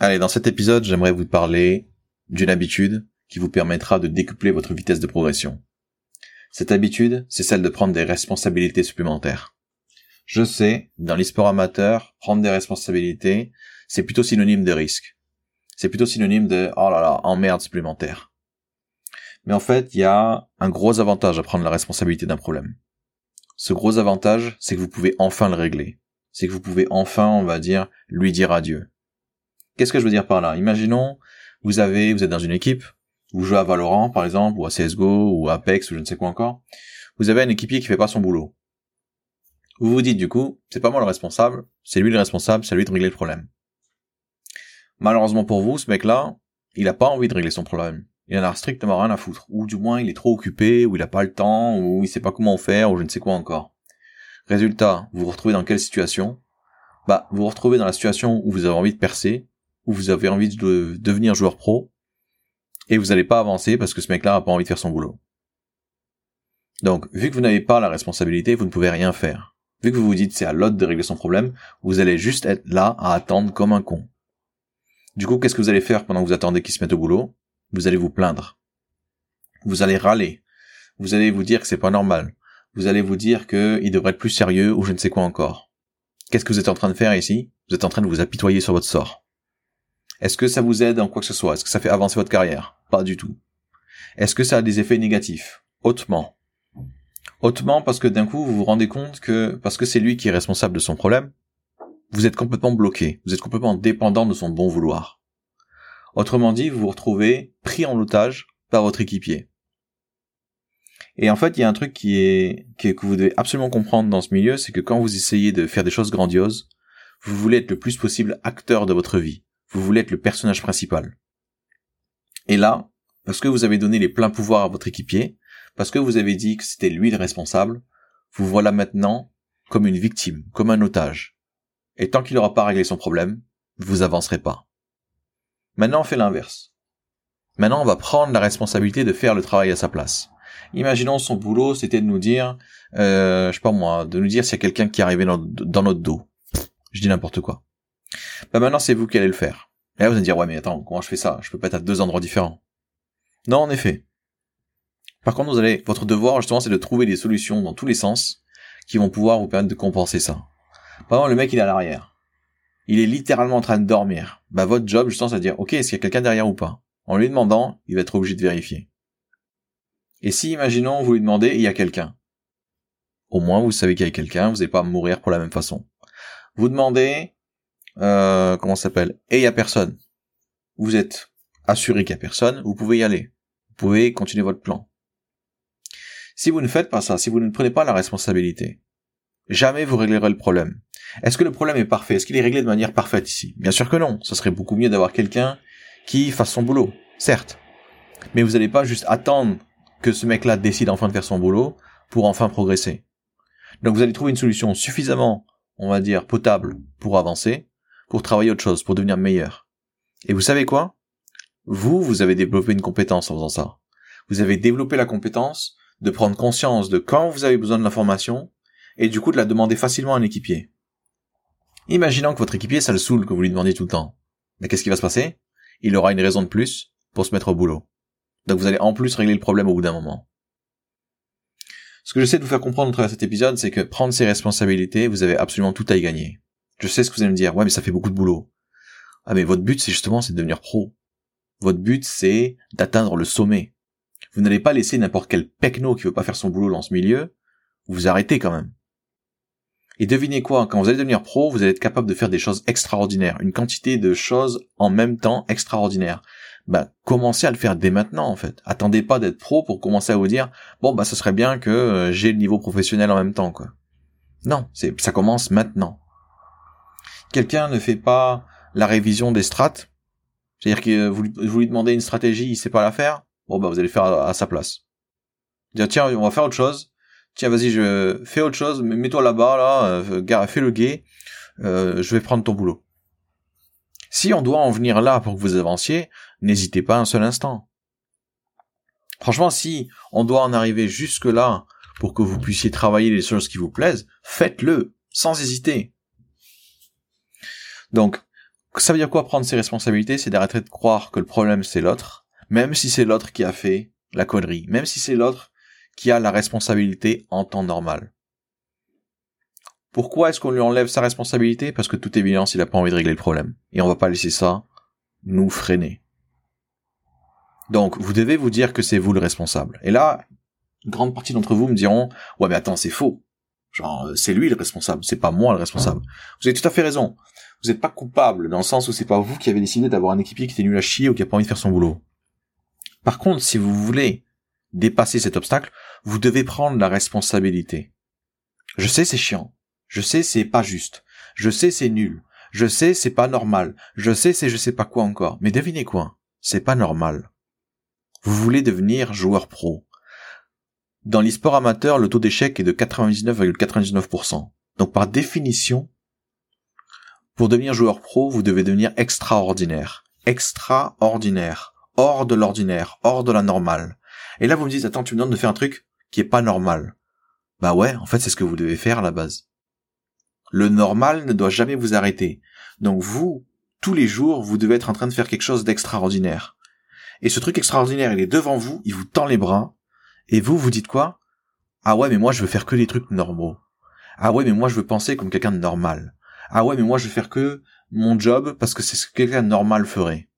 Allez, dans cet épisode, j'aimerais vous parler d'une habitude qui vous permettra de décupler votre vitesse de progression. Cette habitude, c'est celle de prendre des responsabilités supplémentaires. Je sais, dans l'e-sport amateur, prendre des responsabilités, c'est plutôt synonyme de risque. C'est plutôt synonyme de oh là là, emmerde supplémentaire. Mais en fait, il y a un gros avantage à prendre la responsabilité d'un problème. Ce gros avantage, c'est que vous pouvez enfin le régler. C'est que vous pouvez enfin, on va dire, lui dire adieu. Qu'est-ce que je veux dire par là? Imaginons, vous avez, vous êtes dans une équipe, vous jouez à Valorant par exemple, ou à CSGO, ou à Apex, ou je ne sais quoi encore. Vous avez un équipier qui fait pas son boulot. Vous vous dites du coup, c'est pas moi le responsable, c'est lui le responsable, c'est lui de régler le problème. Malheureusement pour vous, ce mec-là, il a pas envie de régler son problème. Il en a strictement rien à foutre. Ou du moins, il est trop occupé, ou il a pas le temps, ou il sait pas comment faire, ou je ne sais quoi encore. Résultat, vous vous retrouvez dans quelle situation? Bah, vous vous retrouvez dans la situation où vous avez envie de percer, où vous avez envie de devenir joueur pro, et vous n'allez pas avancer parce que ce mec-là n'a pas envie de faire son boulot. Donc, vu que vous n'avez pas la responsabilité, vous ne pouvez rien faire. Vu que vous vous dites c'est à l'autre de régler son problème, vous allez juste être là à attendre comme un con. Du coup, qu'est-ce que vous allez faire pendant que vous attendez qu'il se mette au boulot? Vous allez vous plaindre. Vous allez râler. Vous allez vous dire que c'est pas normal. Vous allez vous dire qu'il devrait être plus sérieux ou je ne sais quoi encore. Qu'est-ce que vous êtes en train de faire ici? Vous êtes en train de vous apitoyer sur votre sort. Est-ce que ça vous aide en quoi que ce soit? Est-ce que ça fait avancer votre carrière? Pas du tout. Est-ce que ça a des effets négatifs? Hautement. Hautement parce que d'un coup vous vous rendez compte que parce que c'est lui qui est responsable de son problème, vous êtes complètement bloqué, vous êtes complètement dépendant de son bon vouloir. Autrement dit, vous vous retrouvez pris en otage par votre équipier. Et en fait, il y a un truc qui est, que vous devez absolument comprendre dans ce milieu, c'est que quand vous essayez de faire des choses grandioses, vous voulez être le plus possible acteur de votre vie vous voulez être le personnage principal. Et là, parce que vous avez donné les pleins pouvoirs à votre équipier, parce que vous avez dit que c'était lui le responsable, vous voilà maintenant comme une victime, comme un otage. Et tant qu'il n'aura pas réglé son problème, vous avancerez pas. Maintenant, on fait l'inverse. Maintenant, on va prendre la responsabilité de faire le travail à sa place. Imaginons son boulot, c'était de nous dire, euh, je sais pas moi, de nous dire s'il y a quelqu'un qui est arrivé dans, notre dos. Je dis n'importe quoi. Bah maintenant c'est vous qui allez le faire. Et là vous allez dire ouais mais attends comment je fais ça? Je peux pas être à deux endroits différents. Non en effet. Par contre vous allez votre devoir justement c'est de trouver des solutions dans tous les sens qui vont pouvoir vous permettre de compenser ça. Par exemple le mec il est à l'arrière. Il est littéralement en train de dormir. Bah votre job justement c'est de dire ok est-ce qu'il y a quelqu'un derrière ou pas? En lui demandant il va être obligé de vérifier. Et si imaginons vous lui demandez il y a quelqu'un. Au moins vous savez qu'il y a quelqu'un, vous n'allez pas mourir pour la même façon. Vous demandez euh, comment ça s'appelle? Et il y a personne. Vous êtes assuré qu'il y a personne, vous pouvez y aller. Vous pouvez continuer votre plan. Si vous ne faites pas ça, si vous ne prenez pas la responsabilité, jamais vous réglerez le problème. Est-ce que le problème est parfait? Est-ce qu'il est réglé de manière parfaite ici? Bien sûr que non. Ce serait beaucoup mieux d'avoir quelqu'un qui fasse son boulot, certes. Mais vous n'allez pas juste attendre que ce mec-là décide enfin de faire son boulot pour enfin progresser. Donc vous allez trouver une solution suffisamment, on va dire, potable pour avancer, pour travailler autre chose, pour devenir meilleur. Et vous savez quoi? Vous, vous avez développé une compétence en faisant ça. Vous avez développé la compétence de prendre conscience de quand vous avez besoin de l'information et du coup de la demander facilement à un équipier. Imaginons que votre équipier, ça le saoule que vous lui demandiez tout le temps. Mais qu'est-ce qui va se passer? Il aura une raison de plus pour se mettre au boulot. Donc vous allez en plus régler le problème au bout d'un moment. Ce que j'essaie de vous faire comprendre au travers cet épisode, c'est que prendre ses responsabilités, vous avez absolument tout à y gagner. Je sais ce que vous allez me dire. Ouais, mais ça fait beaucoup de boulot. Ah, mais votre but, c'est justement, c'est de devenir pro. Votre but, c'est d'atteindre le sommet. Vous n'allez pas laisser n'importe quel pecno qui veut pas faire son boulot dans ce milieu vous arrêter quand même. Et devinez quoi, quand vous allez devenir pro, vous allez être capable de faire des choses extraordinaires, une quantité de choses en même temps extraordinaires. Bah, commencez à le faire dès maintenant en fait. Attendez pas d'être pro pour commencer à vous dire bon bah ce serait bien que euh, j'ai le niveau professionnel en même temps quoi. Non, c'est ça commence maintenant quelqu'un ne fait pas la révision des strates, c'est-à-dire que vous, lui demandez une stratégie, il sait pas la faire, bon bah vous allez faire à, sa place. Dire tiens, on va faire autre chose. Tiens, vas-y, je fais autre chose, mets-toi là-bas, là, euh, fais le gay, euh, je vais prendre ton boulot. Si on doit en venir là pour que vous avanciez, n'hésitez pas un seul instant. Franchement, si on doit en arriver jusque là pour que vous puissiez travailler les choses qui vous plaisent, faites-le, sans hésiter. Donc, Ça veut dire quoi prendre ses responsabilités? C'est d'arrêter de croire que le problème c'est l'autre, même si c'est l'autre qui a fait la connerie, même si c'est l'autre qui a la responsabilité en temps normal. Pourquoi est-ce qu'on lui enlève sa responsabilité? Parce que toute évidence, il a pas envie de régler le problème. Et on va pas laisser ça nous freiner. Donc, vous devez vous dire que c'est vous le responsable. Et là, grande partie d'entre vous me diront, ouais, mais attends, c'est faux. Genre, euh, c'est lui le responsable, c'est pas moi le responsable. Vous avez tout à fait raison. Vous n'êtes pas coupable dans le sens où c'est pas vous qui avez décidé d'avoir un équipier qui était nul à chier ou qui a pas envie de faire son boulot. Par contre, si vous voulez dépasser cet obstacle, vous devez prendre la responsabilité. Je sais, c'est chiant. Je sais, c'est pas juste. Je sais, c'est nul. Je sais, c'est pas normal. Je sais, c'est je sais pas quoi encore. Mais devinez quoi? C'est pas normal. Vous voulez devenir joueur pro. Dans l'e-sport amateur, le taux d'échec est de 99,99%. Donc par définition, pour devenir joueur pro, vous devez devenir extraordinaire. Extraordinaire. Hors de l'ordinaire. Hors de la normale. Et là, vous me dites, attends, tu me demandes de faire un truc qui est pas normal. Bah ouais, en fait, c'est ce que vous devez faire à la base. Le normal ne doit jamais vous arrêter. Donc vous, tous les jours, vous devez être en train de faire quelque chose d'extraordinaire. Et ce truc extraordinaire, il est devant vous, il vous tend les bras, et vous, vous dites quoi? Ah ouais, mais moi je veux faire que des trucs normaux. Ah ouais, mais moi je veux penser comme quelqu'un de normal. Ah ouais, mais moi je veux faire que mon job parce que c'est ce que quelqu'un normal ferait.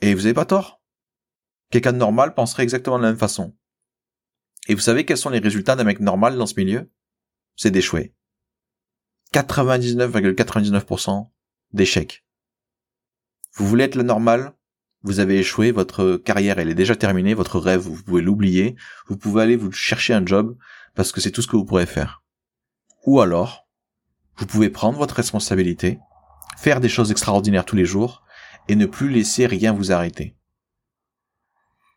Et vous avez pas tort. Quelqu'un de normal penserait exactement de la même façon. Et vous savez quels sont les résultats d'un mec normal dans ce milieu? C'est d'échouer. 99,99% d'échecs. Vous voulez être le normal? Vous avez échoué, votre carrière elle est déjà terminée, votre rêve vous pouvez l'oublier, vous pouvez aller vous chercher un job parce que c'est tout ce que vous pourrez faire. Ou alors, vous pouvez prendre votre responsabilité, faire des choses extraordinaires tous les jours et ne plus laisser rien vous arrêter.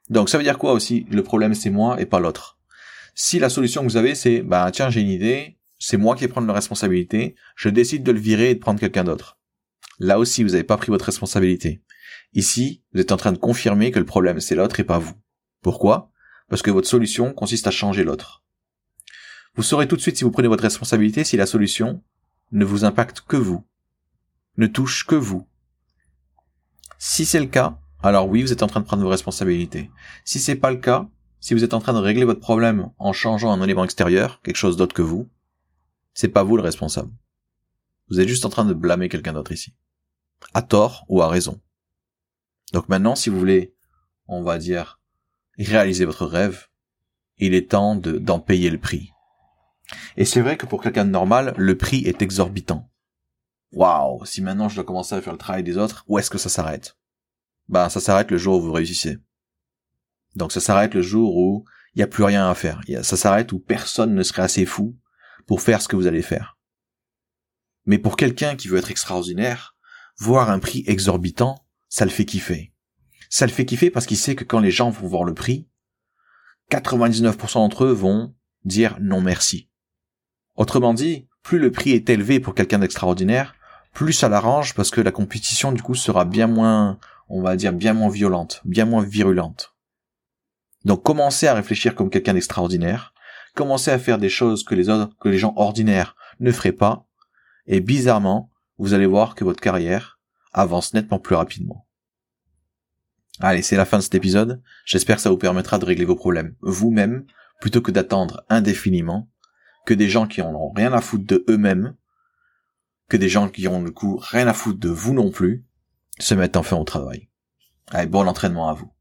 Donc ça veut dire quoi aussi? Le problème c'est moi et pas l'autre. Si la solution que vous avez c'est bah tiens j'ai une idée, c'est moi qui vais prendre la responsabilité, je décide de le virer et de prendre quelqu'un d'autre. Là aussi, vous n'avez pas pris votre responsabilité. Ici, vous êtes en train de confirmer que le problème c'est l'autre et pas vous. Pourquoi? Parce que votre solution consiste à changer l'autre. Vous saurez tout de suite si vous prenez votre responsabilité si la solution ne vous impacte que vous, ne touche que vous. Si c'est le cas, alors oui, vous êtes en train de prendre vos responsabilités. Si c'est pas le cas, si vous êtes en train de régler votre problème en changeant un élément extérieur, quelque chose d'autre que vous, c'est pas vous le responsable. Vous êtes juste en train de blâmer quelqu'un d'autre ici. À tort ou à raison. Donc maintenant, si vous voulez, on va dire, réaliser votre rêve, il est temps d'en payer le prix. Et c'est vrai que pour quelqu'un de normal, le prix est exorbitant. Waouh, si maintenant je dois commencer à faire le travail des autres, où est-ce que ça s'arrête? Ben, ça s'arrête le jour où vous réussissez. Donc ça s'arrête le jour où il n'y a plus rien à faire. Ça s'arrête où personne ne serait assez fou pour faire ce que vous allez faire. Mais pour quelqu'un qui veut être extraordinaire, voir un prix exorbitant, ça le fait kiffer. Ça le fait kiffer parce qu'il sait que quand les gens vont voir le prix, 99% d'entre eux vont dire non merci. Autrement dit, plus le prix est élevé pour quelqu'un d'extraordinaire, plus ça l'arrange parce que la compétition du coup sera bien moins, on va dire bien moins violente, bien moins virulente. Donc commencez à réfléchir comme quelqu'un d'extraordinaire, commencez à faire des choses que les autres, que les gens ordinaires ne feraient pas, et bizarrement, vous allez voir que votre carrière avance nettement plus rapidement. Allez, c'est la fin de cet épisode. J'espère que ça vous permettra de régler vos problèmes vous-même, plutôt que d'attendre indéfiniment que des gens qui en ont rien à foutre de eux-mêmes, que des gens qui ont le coup rien à foutre de vous non plus, se mettent enfin au travail. Allez, bon entraînement à vous.